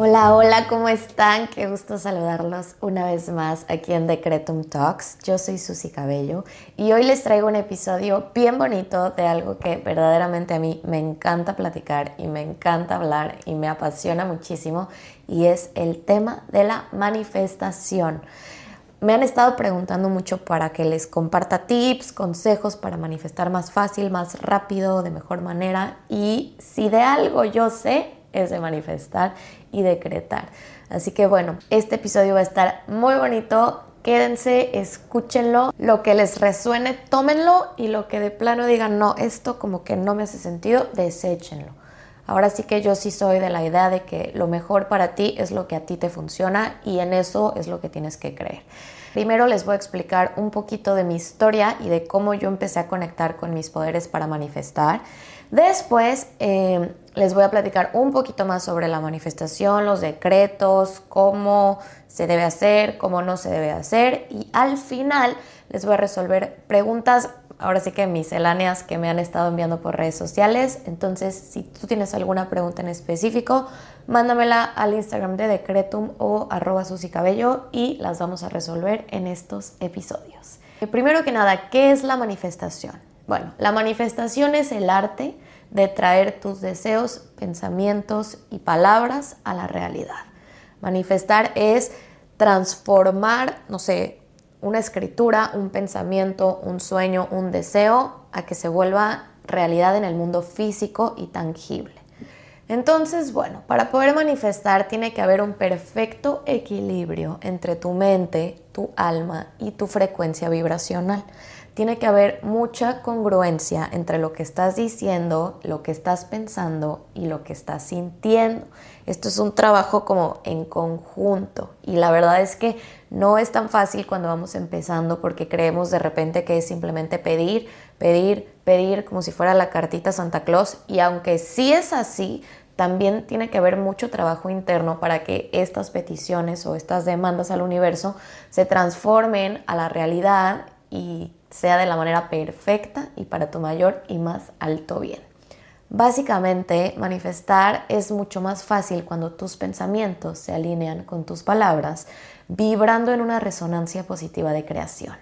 Hola, hola, ¿cómo están? Qué gusto saludarlos una vez más aquí en Decretum Talks. Yo soy Susy Cabello y hoy les traigo un episodio bien bonito de algo que verdaderamente a mí me encanta platicar y me encanta hablar y me apasiona muchísimo y es el tema de la manifestación. Me han estado preguntando mucho para que les comparta tips, consejos para manifestar más fácil, más rápido, de mejor manera y si de algo yo sé es de manifestar y decretar. Así que bueno, este episodio va a estar muy bonito. Quédense, escúchenlo, lo que les resuene, tómenlo y lo que de plano digan, no, esto como que no me hace sentido, deséchenlo. Ahora sí que yo sí soy de la idea de que lo mejor para ti es lo que a ti te funciona y en eso es lo que tienes que creer. Primero les voy a explicar un poquito de mi historia y de cómo yo empecé a conectar con mis poderes para manifestar. Después eh, les voy a platicar un poquito más sobre la manifestación, los decretos, cómo se debe hacer, cómo no se debe hacer y al final les voy a resolver preguntas, ahora sí que misceláneas que me han estado enviando por redes sociales. Entonces, si tú tienes alguna pregunta en específico, mándamela al Instagram de Decretum o arroba susicabello y las vamos a resolver en estos episodios. Primero que nada, ¿qué es la manifestación? Bueno, la manifestación es el arte de traer tus deseos, pensamientos y palabras a la realidad. Manifestar es transformar, no sé, una escritura, un pensamiento, un sueño, un deseo, a que se vuelva realidad en el mundo físico y tangible. Entonces, bueno, para poder manifestar tiene que haber un perfecto equilibrio entre tu mente, tu alma y tu frecuencia vibracional tiene que haber mucha congruencia entre lo que estás diciendo, lo que estás pensando y lo que estás sintiendo. Esto es un trabajo como en conjunto y la verdad es que no es tan fácil cuando vamos empezando porque creemos de repente que es simplemente pedir, pedir, pedir como si fuera la cartita Santa Claus y aunque sí es así, también tiene que haber mucho trabajo interno para que estas peticiones o estas demandas al universo se transformen a la realidad y sea de la manera perfecta y para tu mayor y más alto bien. Básicamente, manifestar es mucho más fácil cuando tus pensamientos se alinean con tus palabras, vibrando en una resonancia positiva de creación.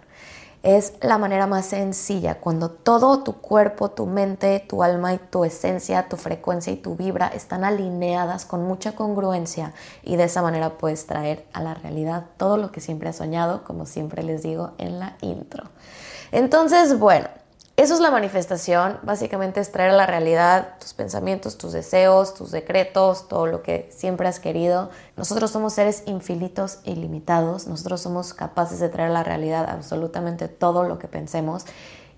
Es la manera más sencilla cuando todo tu cuerpo, tu mente, tu alma y tu esencia, tu frecuencia y tu vibra están alineadas con mucha congruencia y de esa manera puedes traer a la realidad todo lo que siempre has soñado, como siempre les digo en la intro. Entonces, bueno, eso es la manifestación, básicamente es traer a la realidad tus pensamientos, tus deseos, tus decretos, todo lo que siempre has querido. Nosotros somos seres infinitos e ilimitados, nosotros somos capaces de traer a la realidad absolutamente todo lo que pensemos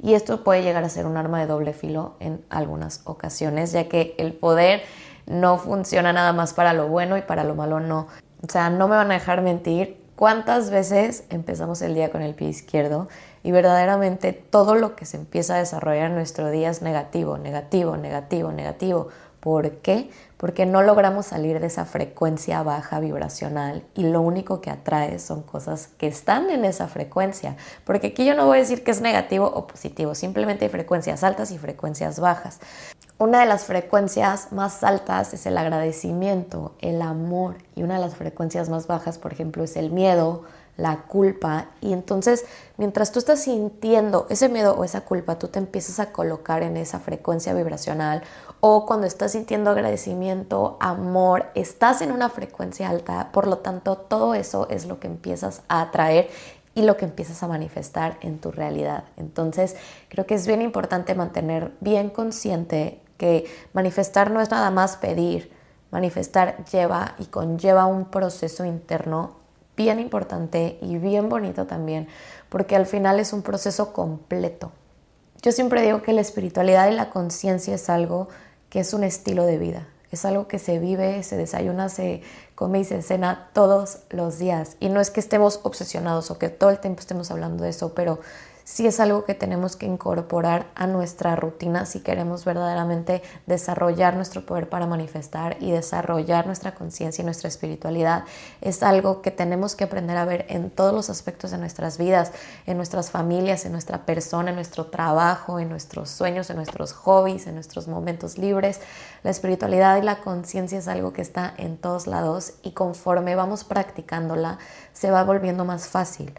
y esto puede llegar a ser un arma de doble filo en algunas ocasiones, ya que el poder no funciona nada más para lo bueno y para lo malo no. O sea, no me van a dejar mentir, ¿Cuántas veces empezamos el día con el pie izquierdo y verdaderamente todo lo que se empieza a desarrollar en nuestro día es negativo, negativo, negativo, negativo? ¿Por qué? Porque no logramos salir de esa frecuencia baja vibracional y lo único que atrae son cosas que están en esa frecuencia. Porque aquí yo no voy a decir que es negativo o positivo, simplemente hay frecuencias altas y frecuencias bajas. Una de las frecuencias más altas es el agradecimiento, el amor y una de las frecuencias más bajas, por ejemplo, es el miedo, la culpa. Y entonces, mientras tú estás sintiendo ese miedo o esa culpa, tú te empiezas a colocar en esa frecuencia vibracional o cuando estás sintiendo agradecimiento, amor, estás en una frecuencia alta. Por lo tanto, todo eso es lo que empiezas a atraer y lo que empiezas a manifestar en tu realidad. Entonces, creo que es bien importante mantener bien consciente que manifestar no es nada más pedir, manifestar lleva y conlleva un proceso interno bien importante y bien bonito también, porque al final es un proceso completo. Yo siempre digo que la espiritualidad y la conciencia es algo que es un estilo de vida, es algo que se vive, se desayuna, se come y se cena todos los días. Y no es que estemos obsesionados o que todo el tiempo estemos hablando de eso, pero sí es algo que tenemos que incorporar a nuestra rutina si queremos verdaderamente desarrollar nuestro poder para manifestar y desarrollar nuestra conciencia y nuestra espiritualidad. Es algo que tenemos que aprender a ver en todos los aspectos de nuestras vidas, en nuestras familias, en nuestra persona, en nuestro trabajo, en nuestros sueños, en nuestros hobbies, en nuestros momentos libres. La espiritualidad y la conciencia es algo que está en todos lados y conforme vamos practicándola se va volviendo más fácil.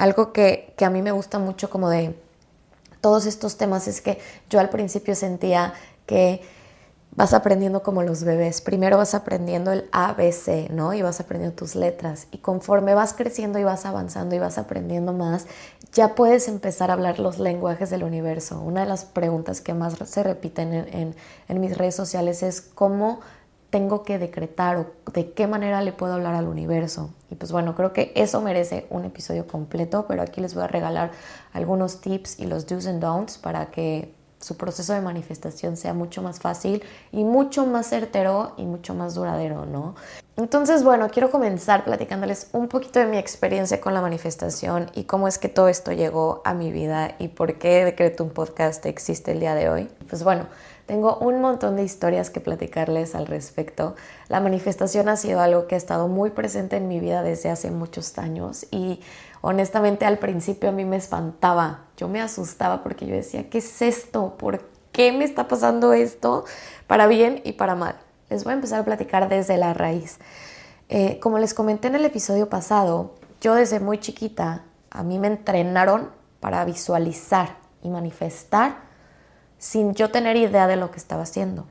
Algo que, a mí me gusta mucho como de todos estos temas es que yo al principio sentía que vas aprendiendo como los bebés. Primero vas aprendiendo el ABC, ¿no? Y vas aprendiendo tus letras. Y conforme vas creciendo y vas avanzando y vas aprendiendo más, ya puedes empezar a hablar los lenguajes del universo. Una de las preguntas que más se repiten en, en mis redes sociales es cómo tengo que decretar o de qué manera le puedo hablar al universo. Y pues bueno, creo que eso merece un episodio completo, pero aquí les voy a regalar algunos tips y los do's and don'ts para que su proceso de manifestación sea mucho más fácil y mucho más certero y mucho más duradero, ¿no? Entonces, bueno, quiero comenzar platicándoles un poquito de mi experiencia con la manifestación y cómo es que todo esto llegó a mi vida y por qué Decreto un Podcast existe el día de hoy. Pues bueno, tengo un montón de historias que platicarles al respecto. La manifestación ha sido algo que ha estado muy presente en mi vida desde hace muchos años y honestamente al principio a mí me espantaba, yo me asustaba porque yo decía, ¿qué es esto? ¿Por qué me está pasando esto? Para bien y para mal. Les voy a empezar a platicar desde la raíz. Eh, como les comenté en el episodio pasado, yo desde muy chiquita a mí me entrenaron para visualizar y manifestar sin yo tener idea de lo que estaba haciendo.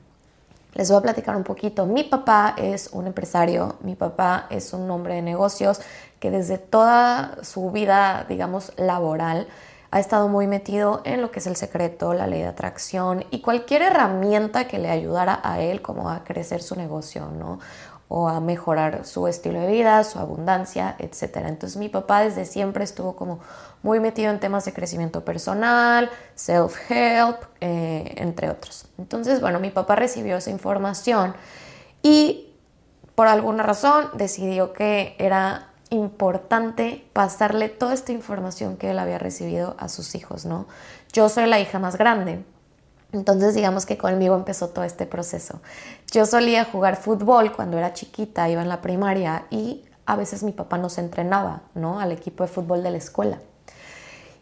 Les voy a platicar un poquito. Mi papá es un empresario, mi papá es un hombre de negocios que desde toda su vida, digamos, laboral, ha estado muy metido en lo que es el secreto, la ley de atracción y cualquier herramienta que le ayudara a él como a crecer su negocio, ¿no? O a mejorar su estilo de vida, su abundancia, etc. Entonces mi papá desde siempre estuvo como muy metido en temas de crecimiento personal, self-help, eh, entre otros. Entonces, bueno, mi papá recibió esa información y por alguna razón decidió que era importante pasarle toda esta información que él había recibido a sus hijos, ¿no? Yo soy la hija más grande, entonces digamos que conmigo empezó todo este proceso. Yo solía jugar fútbol cuando era chiquita, iba en la primaria y a veces mi papá nos entrenaba, ¿no? Al equipo de fútbol de la escuela.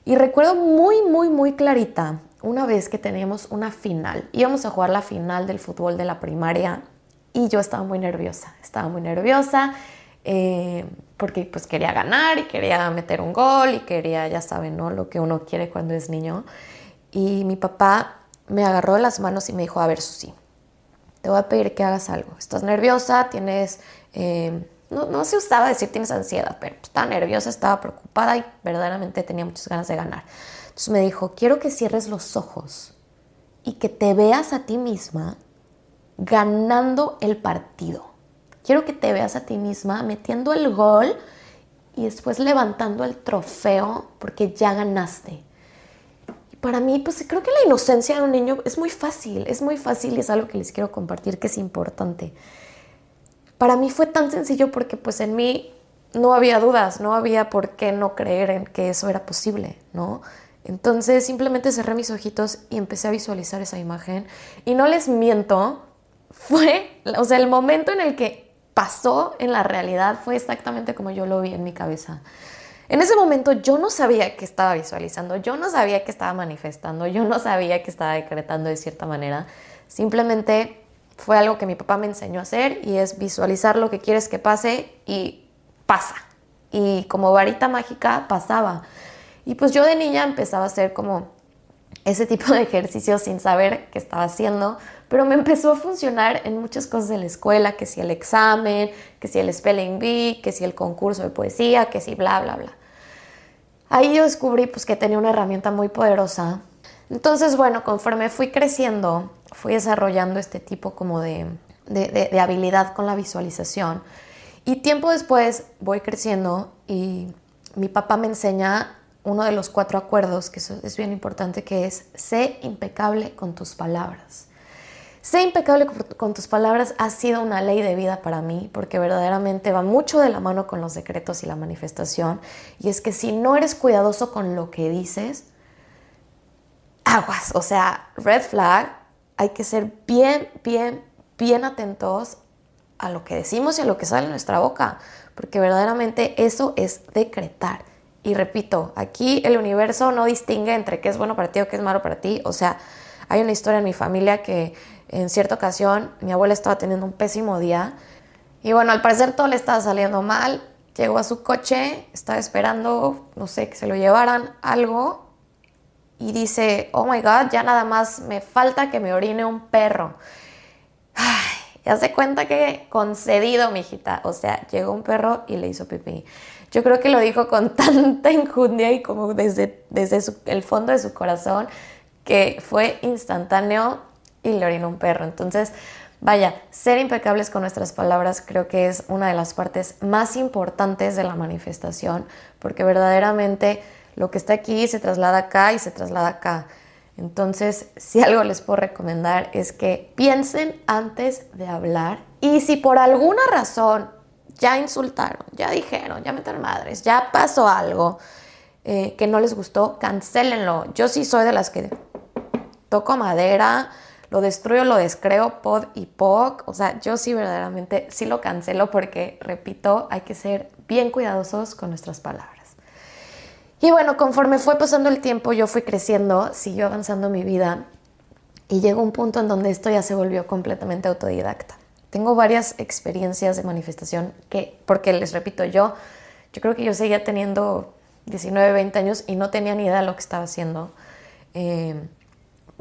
Y recuerdo muy, muy, muy clarita una vez que teníamos una final. Íbamos a jugar la final del fútbol de la primaria y yo estaba muy nerviosa. Estaba muy nerviosa eh, porque pues quería ganar y quería meter un gol y quería, ya saben, ¿no? Lo que uno quiere cuando es niño. Y mi papá me agarró las manos y me dijo, a ver, Susi, te voy a pedir que hagas algo. Estás nerviosa, tienes, eh, no, se usaba decir tienes ansiedad, pero estaba nerviosa, estaba preocupada y verdaderamente tenía muchas ganas de ganar. Entonces me dijo, quiero que cierres los ojos y que te veas a ti misma ganando el partido. Quiero que te veas a ti misma metiendo el gol y después levantando el trofeo porque ya ganaste para mí, pues creo que la inocencia de un niño es muy fácil, es muy fácil y es algo que les quiero compartir que es importante. Para mí fue tan sencillo porque pues en mí no había dudas, no había por qué no creer en que eso era posible, ¿no? Entonces simplemente cerré mis ojitos y empecé a visualizar esa imagen y no les miento, fue, o sea, el momento en el que pasó en la realidad fue exactamente como yo lo vi en mi cabeza. En ese momento yo no sabía que estaba visualizando, yo no sabía que estaba manifestando, yo no sabía que estaba decretando de cierta manera. Simplemente fue algo que mi papá me enseñó a hacer y es visualizar lo que quieres que pase y pasa. Y como varita mágica pasaba. Y pues yo de niña empezaba a hacer como ese tipo de ejercicios sin saber qué estaba haciendo, pero me empezó a funcionar en muchas cosas de la escuela, que si el examen, que si el spelling bee, que si el concurso de poesía, que si bla, bla, bla. Ahí yo descubrí pues que tenía una herramienta muy poderosa. Entonces, bueno, conforme fui creciendo, fui desarrollando este tipo como de, de, de habilidad con la visualización. Y tiempo después voy creciendo y mi papá me enseña uno de los cuatro acuerdos, que es bien importante, que es sé impecable con tus palabras. Sé impecable con tus palabras ha sido una ley de vida para mí, porque verdaderamente va mucho de la mano con los decretos y la manifestación. Y es que si no eres cuidadoso con lo que dices, aguas, o sea, red flag, hay que ser bien, bien, bien atentos a lo que decimos y a lo que sale de nuestra boca, porque verdaderamente eso es decretar. Y repito, aquí el universo no distingue entre qué es bueno para ti o qué es malo para ti. O sea, hay una historia en mi familia que en cierta ocasión mi abuela estaba teniendo un pésimo día y bueno, al parecer todo le estaba saliendo mal. Llegó a su coche, estaba esperando, no sé, que se lo llevaran algo y dice, oh my god, ya nada más me falta que me orine un perro. Ay, ya se cuenta que concedido, mijita. O sea, llegó un perro y le hizo pipí. Yo creo que lo dijo con tanta enjundia y como desde, desde el fondo de su corazón que fue instantáneo y le orinó un perro. Entonces, vaya, ser impecables con nuestras palabras creo que es una de las partes más importantes de la manifestación, porque verdaderamente lo que está aquí se traslada acá y se traslada acá. Entonces, si algo les puedo recomendar es que piensen antes de hablar y si por alguna razón ya insultaron, ya dijeron, ya metieron madres, ya pasó algo eh, que no les gustó, cancelenlo. Yo sí soy de las que toco madera, lo destruyo, lo descreo, pod y poc. O sea, yo sí verdaderamente sí lo cancelo porque, repito, hay que ser bien cuidadosos con nuestras palabras. Y bueno, conforme fue pasando el tiempo, yo fui creciendo, siguió avanzando mi vida y llegó un punto en donde esto ya se volvió completamente autodidacta. Tengo varias experiencias de manifestación que, porque les repito, yo, yo creo que yo seguía teniendo 19, 20 años y no tenía ni idea de lo que estaba haciendo. Eh,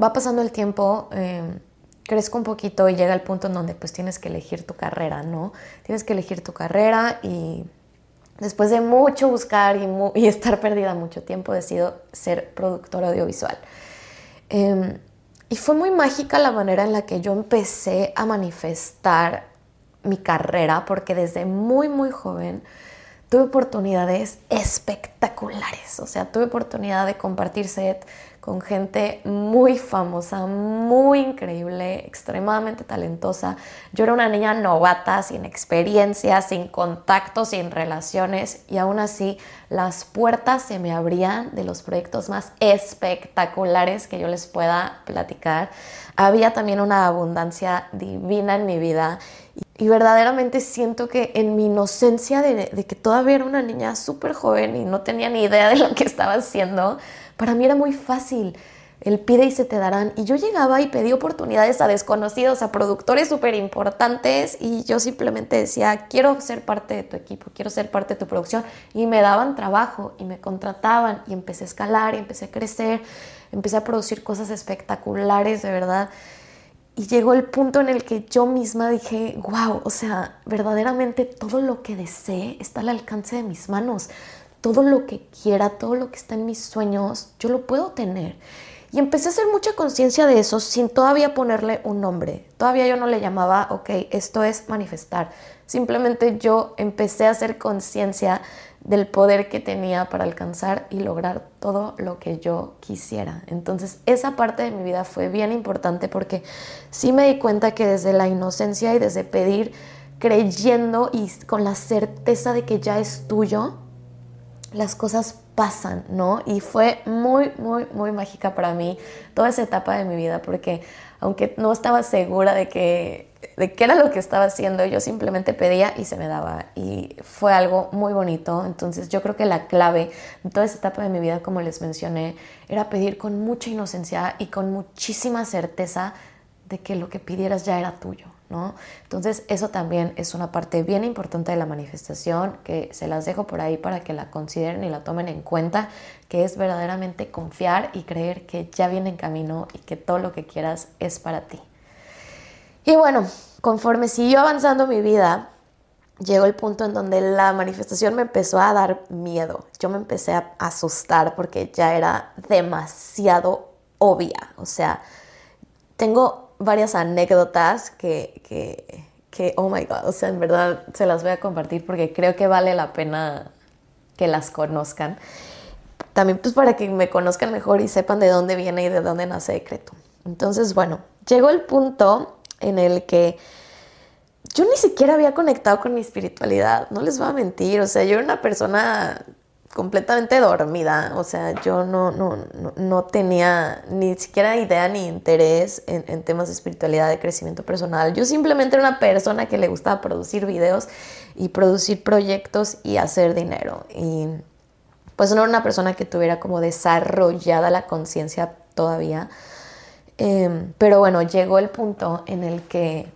va pasando el tiempo, eh, crezco un poquito y llega el punto en donde pues tienes que elegir tu carrera, ¿no? Tienes que elegir tu carrera y después de mucho buscar y, estar perdida mucho tiempo, decido ser productora audiovisual. Em, y fue muy mágica la manera en la que yo empecé a manifestar mi carrera, porque desde muy, muy joven tuve oportunidades espectaculares. O sea, tuve oportunidad de compartir set con gente muy famosa, muy increíble, extremadamente talentosa. Yo era una niña novata, sin experiencia, sin contacto, sin relaciones y aún así las puertas se me abrían de los proyectos más espectaculares que yo les pueda platicar. Había también una abundancia divina en mi vida y verdaderamente siento que en mi inocencia de, de que todavía era una niña súper joven y no tenía ni idea de lo que estaba haciendo, para mí era muy fácil. El pide y se te darán. Y yo llegaba y pedí oportunidades a desconocidos, a productores súper importantes y yo simplemente decía, quiero ser parte de tu equipo, quiero ser parte de tu producción. Y me daban trabajo y me contrataban y empecé a escalar y empecé a crecer, empecé a producir cosas espectaculares, de verdad. Y llegó el punto en el que yo misma dije, wow, o sea, verdaderamente todo lo que desee está al alcance de mis manos todo lo que quiera, todo lo que está en mis sueños, yo lo puedo tener. Y empecé a hacer mucha conciencia de eso sin todavía ponerle un nombre. Todavía yo no le llamaba, ok, esto es manifestar. Simplemente yo empecé a hacer conciencia del poder que tenía para alcanzar y lograr todo lo que yo quisiera. Entonces esa parte de mi vida fue bien importante porque sí me di cuenta que desde la inocencia y desde pedir, creyendo y con la certeza de que ya es tuyo, las cosas pasan, ¿no? Y fue muy, muy, muy mágica para mí toda esa etapa de mi vida, porque aunque no estaba segura de que de qué era lo que estaba haciendo, yo simplemente pedía y se me daba. Y fue algo muy bonito. Entonces yo creo que la clave de toda esa etapa de mi vida, como les mencioné, era pedir con mucha inocencia y con muchísima certeza de que lo que pidieras ya era tuyo. Entonces eso también es una parte bien importante de la manifestación que se las dejo por ahí para que la consideren y la tomen en cuenta, que es verdaderamente confiar y creer que ya viene en camino y que todo lo que quieras es para ti. Y bueno, conforme siguió avanzando mi vida, llegó el punto en donde la manifestación me empezó a dar miedo. Yo me empecé a asustar porque ya era demasiado obvia. O sea, tengo varias anécdotas que, que, oh my god, o sea, en verdad se las voy a compartir porque creo que vale la pena que las conozcan. También pues para que me conozcan mejor y sepan de dónde viene y de dónde nace Decreto. Entonces, bueno, llegó el punto en el que yo ni siquiera había conectado con mi espiritualidad, no les voy a mentir, o sea, yo era una persona completamente dormida, o sea, yo no, no, no, tenía ni siquiera idea ni interés en, temas de espiritualidad, de crecimiento personal. Yo simplemente era una persona que le gustaba producir videos y producir proyectos y hacer dinero. Y pues no era una persona que tuviera como desarrollada la conciencia todavía. Em, pero bueno, llegó el punto en el que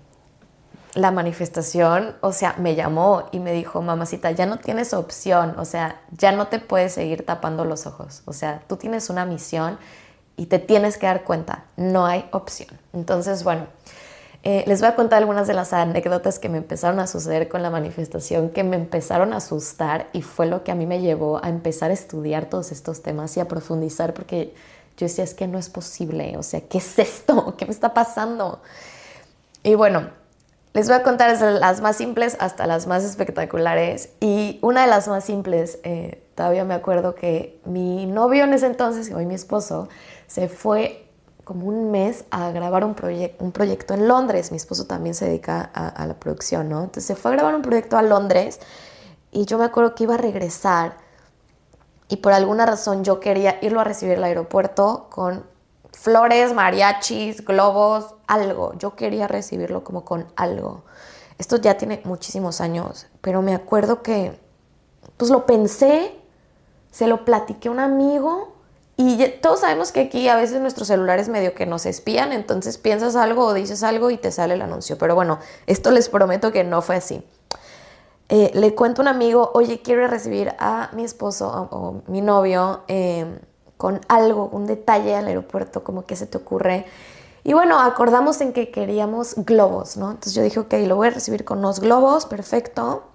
la manifestación, o sea, me llamó y me dijo, mamacita, ya no tienes opción, o sea, ya no te puedes seguir tapando los ojos, o sea, tú tienes una misión y te tienes que dar cuenta, no hay opción. Entonces, bueno, eh, les voy a contar algunas de las anécdotas que me empezaron a suceder con la manifestación, que me empezaron a asustar y fue lo que a mí me llevó a empezar a estudiar todos estos temas y a profundizar porque yo decía, es que no es posible, o sea, ¿qué es esto? ¿Qué me está pasando? Y bueno, les voy a contar las más simples hasta las más espectaculares. Y una de las más simples, eh, todavía me acuerdo que mi novio en ese entonces, hoy mi esposo, se fue como un mes a grabar un, un proyecto en Londres. Mi esposo también se dedica a, a, la producción, ¿no? Entonces se fue a grabar un proyecto a Londres y yo me acuerdo que iba a regresar y por alguna razón yo quería irlo a recibir al aeropuerto con flores, mariachis, globos, algo. Yo quería recibirlo como con algo. Esto ya tiene muchísimos años, pero me acuerdo que pues lo pensé, se lo platiqué a un amigo y todos sabemos que aquí a veces nuestros celulares medio que nos espían, entonces piensas algo o dices algo y te sale el anuncio. Pero bueno, esto les prometo que no fue así. Eh, le cuento a un amigo, oye, quiero recibir a mi esposo o, mi novio. Eh, con algo, un detalle al aeropuerto, como que se te ocurre. Y bueno, acordamos en que queríamos globos, ¿no? Entonces yo dije, ok, lo voy a recibir con unos globos, perfecto.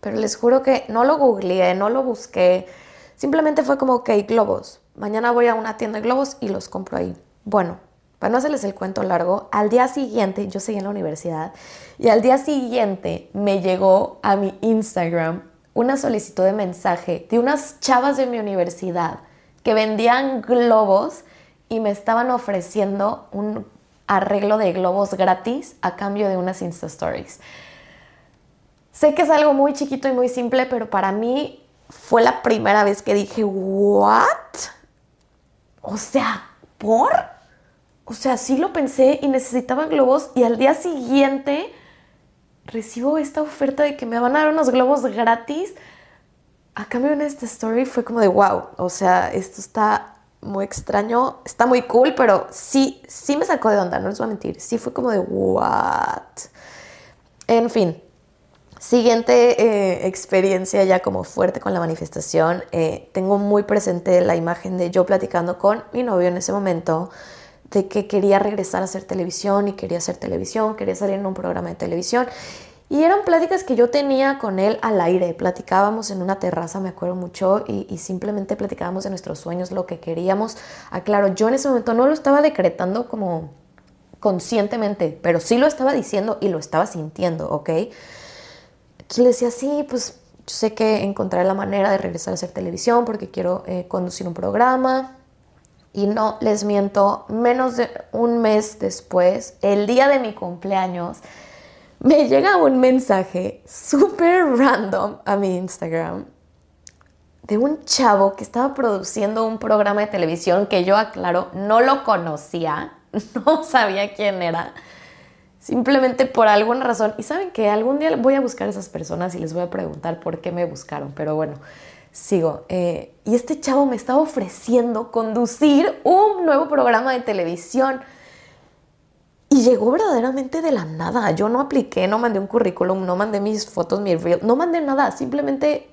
Pero les juro que no lo googleé, no lo busqué. Simplemente fue como, ok, globos. Mañana voy a una tienda de globos y los compro ahí. Bueno, para no hacerles el cuento largo, al día siguiente, yo seguí en la universidad, y al día siguiente me llegó a mi Instagram una solicitud de mensaje de unas chavas de mi universidad que vendían globos y me estaban ofreciendo un arreglo de globos gratis a cambio de unas Insta Stories. Sé que es algo muy chiquito y muy simple, pero para mí fue la primera vez que dije, ¿what? O sea, ¿por? O sea, sí lo pensé y necesitaba globos y al día siguiente recibo esta oferta de que me van a dar unos globos gratis a cambio en esta story fue como de wow, o sea, esto está muy extraño, está muy cool, pero sí, sí me sacó de onda, no les voy a mentir, sí fue como de what. En fin, siguiente eh, experiencia ya como fuerte con la manifestación, eh, tengo muy presente la imagen de yo platicando con mi novio en ese momento de que quería regresar a hacer televisión y quería hacer televisión, quería salir en un programa de televisión y eran pláticas que yo tenía con él al aire. Platicábamos en una terraza, me acuerdo mucho, y, simplemente platicábamos de nuestros sueños, lo que queríamos. Aclaro, yo en ese momento no lo estaba decretando como conscientemente, pero sí lo estaba diciendo y lo estaba sintiendo, ¿ok? Entonces le decía, sí, pues yo sé que encontraré la manera de regresar a hacer televisión porque quiero eh, conducir un programa. Y no les miento, menos de un mes después, el día de mi cumpleaños, me llega un mensaje súper random a mi Instagram de un chavo que estaba produciendo un programa de televisión que yo aclaro, no lo conocía, no sabía quién era, simplemente por alguna razón. Y saben que algún día voy a buscar a esas personas y les voy a preguntar por qué me buscaron, pero bueno, sigo. Eh, y este chavo me estaba ofreciendo conducir un nuevo programa de televisión. Y llegó verdaderamente de la nada. Yo no apliqué, no mandé un currículum, no mandé mis fotos, mi reel, no mandé nada. Simplemente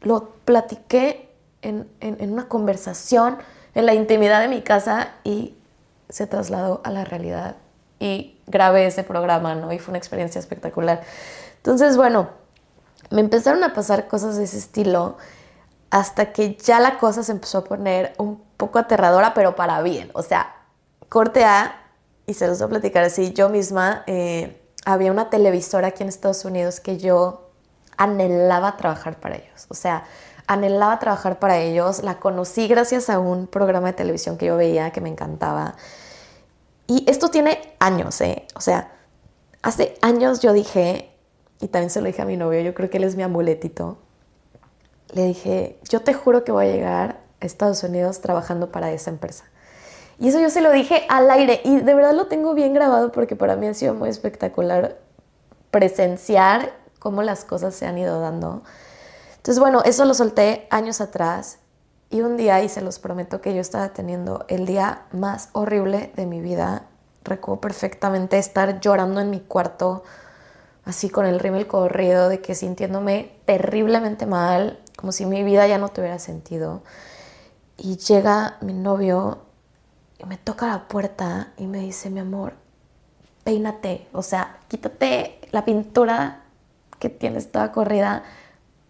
lo platiqué en, una conversación, en la intimidad de mi casa y se trasladó a la realidad. Y grabé ese programa, ¿no? Y fue una experiencia espectacular. Entonces, bueno, me empezaron a pasar cosas de ese estilo hasta que ya la cosa se empezó a poner un poco aterradora, pero para bien. O sea, corte A, y se los voy a platicar así, yo misma, eh, había una televisora aquí en Estados Unidos que yo anhelaba trabajar para ellos. O sea, anhelaba trabajar para ellos. La conocí gracias a un programa de televisión que yo veía que me encantaba. Y esto tiene años, ¿eh? O sea, hace años yo dije, y también se lo dije a mi novio, yo creo que él es mi amuletito. Le dije, yo te juro que voy a llegar a Estados Unidos trabajando para esa empresa. Y eso yo se lo dije al aire y de verdad lo tengo bien grabado porque para mí ha sido muy espectacular presenciar cómo las cosas se han ido dando. Entonces, bueno, eso lo solté años atrás y un día, y se los prometo que yo estaba teniendo el día más horrible de mi vida. Recuerdo perfectamente estar llorando en mi cuarto, así con el rímel corrido, de que sintiéndome terriblemente mal, como si mi vida ya no tuviera sentido. Y llega mi novio y me toca la puerta y me dice, mi amor, peínate, o sea, quítate la pintura que tienes toda corrida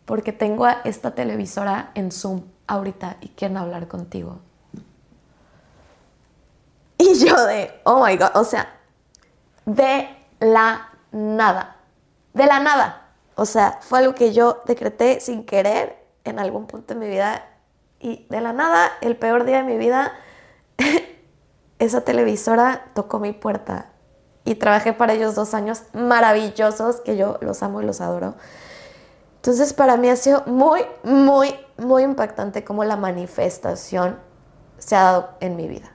porque tengo esta televisora en Zoom ahorita y quieren hablar contigo. Y yo de, oh my god, o sea, de la nada, de la nada. O sea, fue algo que yo decreté sin querer en algún punto de mi vida y de la nada, el peor día de mi vida, esa televisora tocó mi puerta y trabajé para ellos dos años maravillosos, que yo los amo y los adoro. Entonces para mí ha sido muy, muy, muy impactante cómo la manifestación se ha dado en mi vida.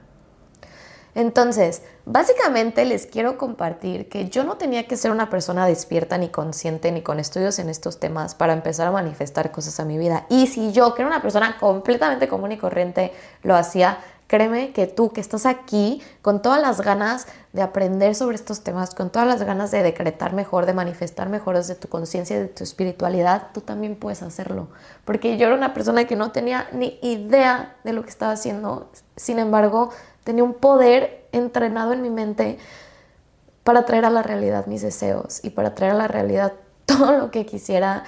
Entonces, básicamente les quiero compartir que yo no tenía que ser una persona despierta ni consciente ni con estudios en estos temas para empezar a manifestar cosas a mi vida. Y si yo, que era una persona completamente común y corriente, lo hacía, Créeme que tú que estás aquí con todas las ganas de aprender sobre estos temas, con todas las ganas de decretar mejor, de manifestar mejor desde tu conciencia y de tu espiritualidad, tú también puedes hacerlo. Porque yo era una persona que no tenía ni idea de lo que estaba haciendo. Sin embargo, tenía un poder entrenado en mi mente para traer a la realidad mis deseos y para traer a la realidad todo lo que quisiera.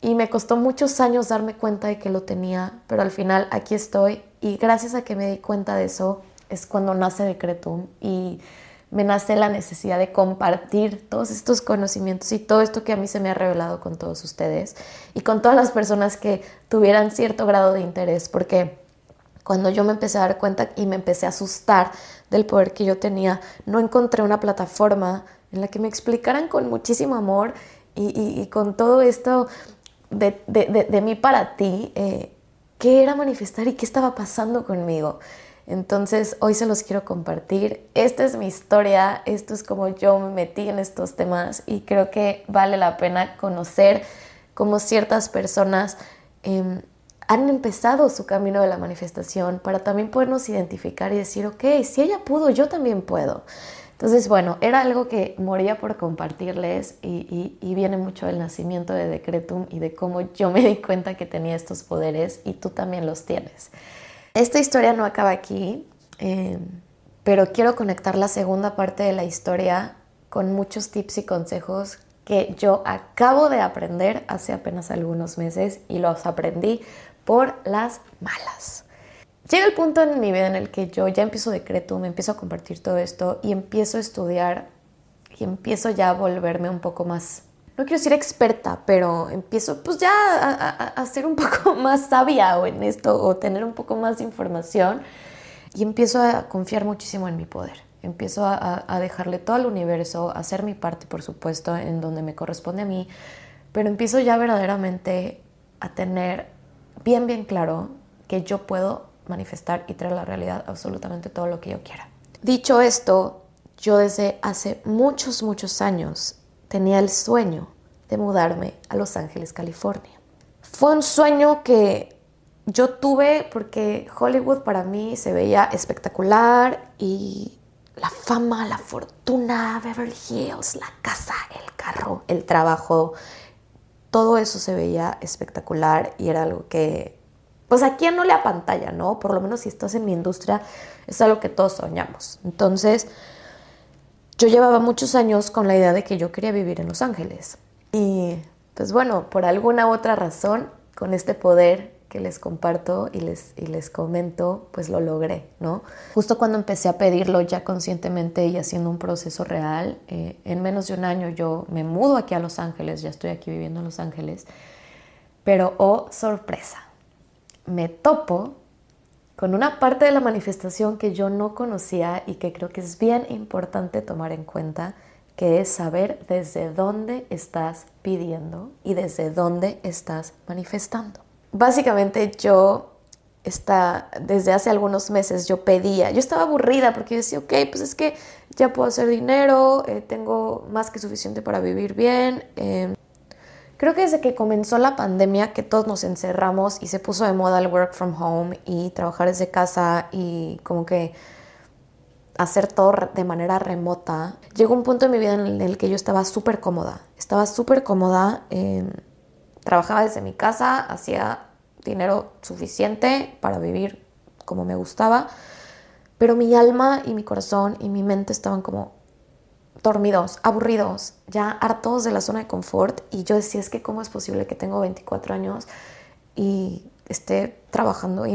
Y me costó muchos años darme cuenta de que lo tenía, pero al final aquí estoy y gracias a que me di cuenta de eso es cuando nace Decretum y me nace la necesidad de compartir todos estos conocimientos y todo esto que a mí se me ha revelado con todos ustedes y con todas las personas que tuvieran cierto grado de interés, porque cuando yo me empecé a dar cuenta y me empecé a asustar del poder que yo tenía, no encontré una plataforma en la que me explicaran con muchísimo amor y, con todo esto de, de, mí para ti, eh, qué era manifestar y qué estaba pasando conmigo. Entonces hoy se los quiero compartir. Esta es mi historia, esto es como yo me metí en estos temas y creo que vale la pena conocer cómo ciertas personas em, han empezado su camino de la manifestación para también podernos identificar y decir, ok, si ella pudo, yo también puedo. Entonces, bueno, era algo que moría por compartirles y, viene mucho del nacimiento de Decretum y de cómo yo me di cuenta que tenía estos poderes y tú también los tienes. Esta historia no acaba aquí, eh, pero quiero conectar la segunda parte de la historia con muchos tips y consejos que yo acabo de aprender hace apenas algunos meses y los aprendí por las malas. Llega el punto en mi vida en el que yo ya empiezo decreto, me empiezo a compartir todo esto y empiezo a estudiar y empiezo ya a volverme un poco más, no quiero decir experta, pero empiezo pues ya a, ser un poco más sabia o en esto o tener un poco más de información y empiezo a confiar muchísimo en mi poder. Empiezo a, a dejarle todo al universo, a hacer mi parte, por supuesto, en donde me corresponde a mí, pero empiezo ya verdaderamente a tener bien, bien claro que yo puedo manifestar y traer a la realidad absolutamente todo lo que yo quiera. Dicho esto, yo desde hace muchos, muchos años tenía el sueño de mudarme a Los Ángeles, California. Fue un sueño que yo tuve porque Hollywood para mí se veía espectacular y la fama, la fortuna, Beverly Hills, la casa, el carro, el trabajo, todo eso se veía espectacular y era algo que pues a quién no le apantalla, ¿no? Por lo menos si estás en mi industria, es algo que todos soñamos. Entonces, yo llevaba muchos años con la idea de que yo quería vivir en Los Ángeles. Y pues bueno, por alguna u otra razón, con este poder que les comparto y les, y les comento, pues lo logré, ¿no? Justo cuando empecé a pedirlo ya conscientemente y haciendo un proceso real, eh, en menos de un año yo me mudo aquí a Los Ángeles, ya estoy aquí viviendo en Los Ángeles, pero oh sorpresa, me topo con una parte de la manifestación que yo no conocía y que creo que es bien importante tomar en cuenta, que es saber desde dónde estás pidiendo y desde dónde estás manifestando. Básicamente yo está, desde hace algunos meses yo pedía, yo estaba aburrida porque yo decía, ok, pues es que ya puedo hacer dinero, eh, tengo más que suficiente para vivir bien. Eh, Creo que desde que comenzó la pandemia, que todos nos encerramos y se puso de moda el work from home y trabajar desde casa y como que hacer todo de manera remota, llegó un punto en mi vida en el que yo estaba súper cómoda. Estaba súper cómoda, em, trabajaba desde mi casa, hacía dinero suficiente para vivir como me gustaba, pero mi alma y mi corazón y mi mente estaban como dormidos, aburridos, ya hartos de la zona de confort. Y yo decía, es que cómo es posible que tengo 24 años y esté trabajando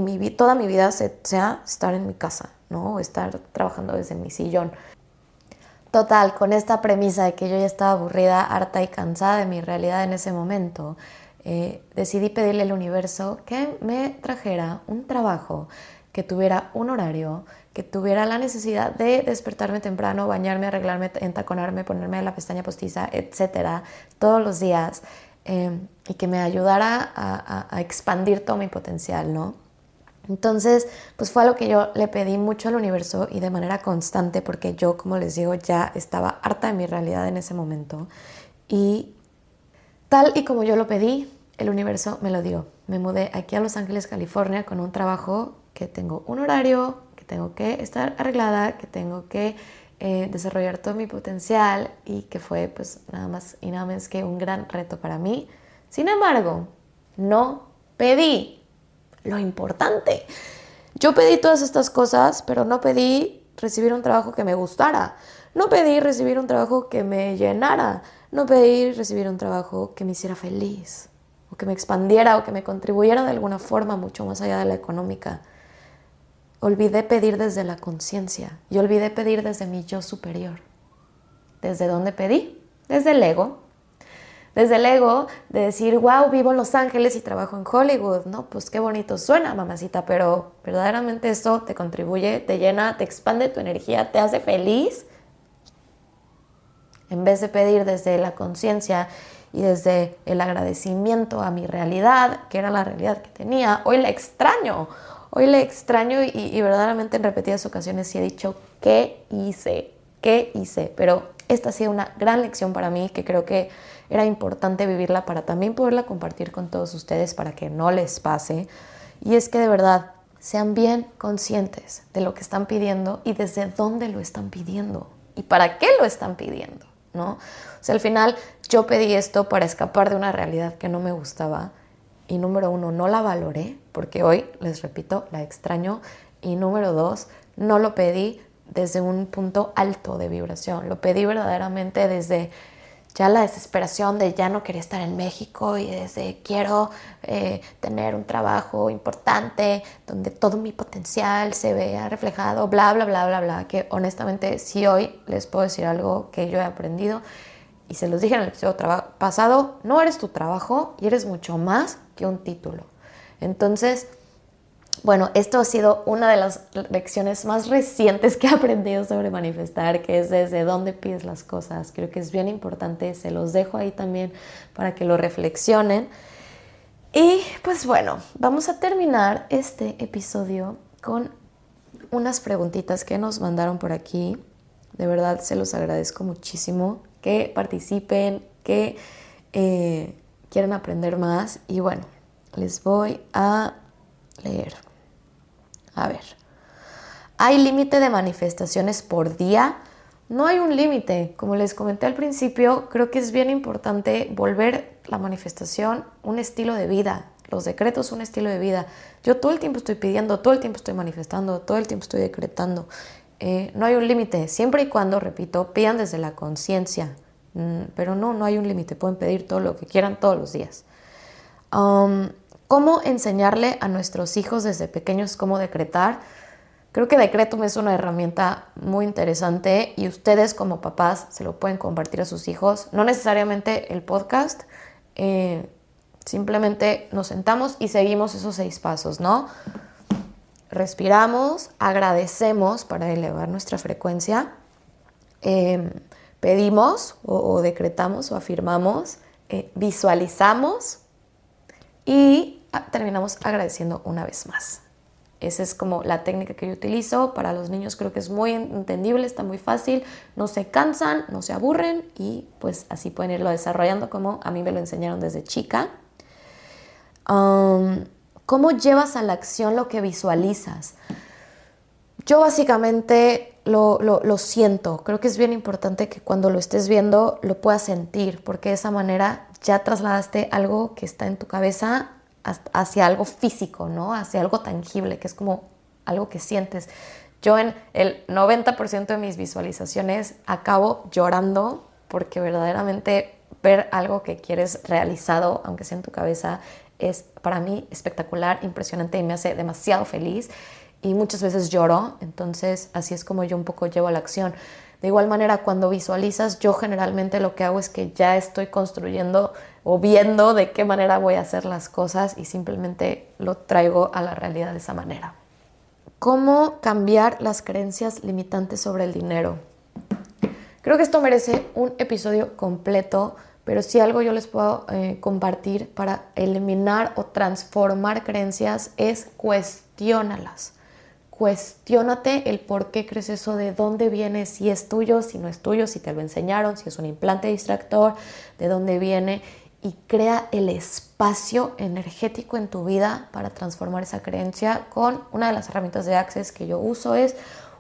Total, con esta premisa de que yo ya estaba aburrida, harta y cansada de mi realidad en ese momento, eh, decidí pedirle al universo que me trajera un trabajo que tuviera un horario, que tuviera la necesidad de despertarme temprano, bañarme, arreglarme, entaconarme, ponerme la pestaña postiza, etcétera, todos los días, em, y que me ayudara a, expandir todo mi potencial, ¿no? Entonces, pues fue algo que yo le pedí mucho al universo y de manera constante, porque yo, como les digo, ya estaba harta de mi realidad en ese momento. Y tal y como yo lo pedí, el universo me lo dio. Me mudé aquí a Los Ángeles, California, con un trabajo que tengo un horario, que tengo que estar arreglada, que tengo que eh, desarrollar todo mi potencial y que fue pues nada más y nada menos que un gran reto para mí. Sin embargo, no pedí lo importante. Yo pedí todas estas cosas, pero no pedí recibir un trabajo que me gustara. No pedí recibir un trabajo que me llenara. No pedí recibir un trabajo que me hiciera feliz o que me expandiera o que me contribuyera de alguna forma mucho más allá de la económica. Olvidé pedir desde la conciencia y olvidé pedir desde mi yo superior. ¿Desde dónde pedí? Desde el ego. Desde el ego de decir, wow, vivo en Los Ángeles y trabajo en Hollywood. No, pues qué bonito suena, mamacita, pero verdaderamente esto te contribuye, te llena, te expande tu energía, te hace feliz. En vez de pedir desde la conciencia y desde el agradecimiento a mi realidad, que era la realidad que tenía, hoy la extraño Hoy le extraño y, verdaderamente en repetidas ocasiones sí he dicho, ¿qué hice? ¿Qué hice? Pero esta ha sido una gran lección para mí que creo que era importante vivirla para también poderla compartir con todos ustedes para que no les pase. Y es que de verdad sean bien conscientes de lo que están pidiendo y desde dónde lo están pidiendo y para qué lo están pidiendo, ¿no? O sea, al final yo pedí esto para escapar de una realidad que no me gustaba y número uno, no la valoré, porque hoy, les repito, la extraño. Y número dos, no lo pedí desde un punto alto de vibración, lo pedí verdaderamente desde ya la desesperación de ya no querer estar en México y desde quiero eh, tener un trabajo importante donde todo mi potencial se vea reflejado, bla, bla, bla, bla, bla, que honestamente si hoy les puedo decir algo que yo he aprendido y se los dije en el episodio pasado, no eres tu trabajo y eres mucho más que un título. Entonces, bueno, esto ha sido una de las lecciones más recientes que he aprendido sobre manifestar, que es desde dónde pides las cosas. Creo que es bien importante, se los dejo ahí también para que lo reflexionen. Y pues bueno, vamos a terminar este episodio con unas preguntitas que nos mandaron por aquí. De verdad se los agradezco muchísimo que participen, que eh, quieran aprender más. Y bueno, les voy a leer. A ver, ¿hay límite de manifestaciones por día? No hay un límite. Como les comenté al principio, creo que es bien importante volver la manifestación un estilo de vida. Los decretos un estilo de vida. Yo todo el tiempo estoy pidiendo, todo el tiempo estoy manifestando, todo el tiempo estoy decretando. Eh, no hay un límite, siempre y cuando, repito, pidan desde la conciencia, mm, pero no, no hay un límite, pueden pedir todo lo que quieran todos los días. Um, ¿Cómo enseñarle a nuestros hijos desde pequeños cómo decretar? Creo que Decretum es una herramienta muy interesante y ustedes como papás se lo pueden compartir a sus hijos. No necesariamente el podcast, eh, simplemente nos sentamos y seguimos esos seis pasos, ¿no? Respiramos, agradecemos para elevar nuestra frecuencia, em, pedimos o, decretamos o afirmamos, eh, visualizamos y terminamos agradeciendo una vez más. Esa es como la técnica que yo utilizo. Para los niños creo que es muy entendible, está muy fácil, no se cansan, no se aburren y pues así pueden irlo desarrollando como a mí me lo enseñaron desde chica. ¿Cómo llevas a la acción lo que visualizas? Yo básicamente lo, siento. Creo que es bien importante que cuando lo estés viendo lo puedas sentir, porque de esa manera ya trasladaste algo que está en tu cabeza hacia algo físico, ¿no? Hacia algo tangible, que es como algo que sientes. Yo en el 90% de mis visualizaciones acabo llorando porque verdaderamente ver algo que quieres realizado, aunque sea en tu cabeza, es para mí espectacular, impresionante y me hace demasiado feliz. Y muchas veces lloro, entonces así es como yo un poco llevo la acción. De igual manera, cuando visualizas, yo generalmente lo que hago es que ya estoy construyendo o viendo de qué manera voy a hacer las cosas y simplemente lo traigo a la realidad de esa manera. ¿Cómo cambiar las creencias limitantes sobre el dinero? Creo que esto merece un episodio completo, pero si algo yo les puedo eh, compartir para eliminar o transformar creencias es cuestiónalas cuestiónate el por qué crees eso, de dónde viene, si es tuyo, si no es tuyo, si te lo enseñaron, si es un implante distractor, de dónde viene y crea el espacio energético en tu vida para transformar esa creencia con una de las herramientas de Access que yo uso es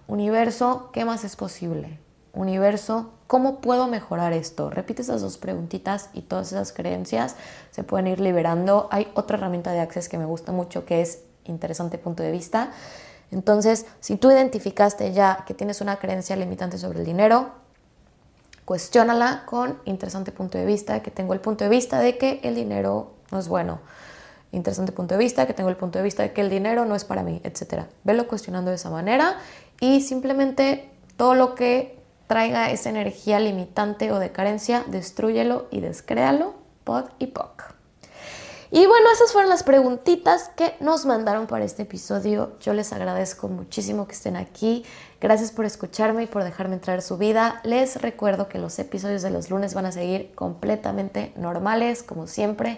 universo, ¿qué más es posible? Universo, ¿cómo puedo mejorar esto? Repite esas dos preguntitas y todas esas creencias se pueden ir liberando. Hay otra herramienta de Access que me gusta mucho que es interesante punto de vista entonces, si tú identificaste ya que tienes una creencia limitante sobre el dinero, cuestiónala con interesante punto de vista, que tengo el punto de vista de que el dinero no es bueno. Interesante punto de vista, que tengo el punto de vista de que el dinero no es para mí, etc. Velo cuestionando de esa manera y simplemente todo lo que traiga esa energía limitante o de carencia, destruyelo y descréalo, pod y poc. Y bueno, esas fueron las preguntitas que nos mandaron para este episodio. Yo les agradezco muchísimo que estén aquí. Gracias por escucharme y por dejarme entrar su vida. Les recuerdo que los episodios de los lunes van a seguir completamente normales, como siempre.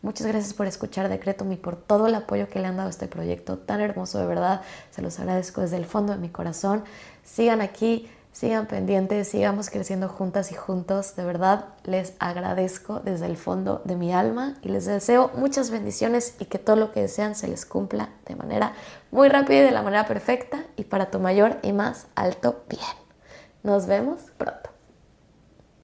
Muchas gracias por escuchar Decreto y por todo el apoyo que le han dado a este proyecto tan hermoso, de verdad. Se los agradezco desde el fondo de mi corazón. Sigan aquí Sigan pendientes, sigamos creciendo juntas y juntos. De verdad, les agradezco desde el fondo de mi alma y les deseo muchas bendiciones y que todo lo que desean se les cumpla de manera muy rápida y de la manera perfecta y para tu mayor y más alto bien. Nos vemos pronto.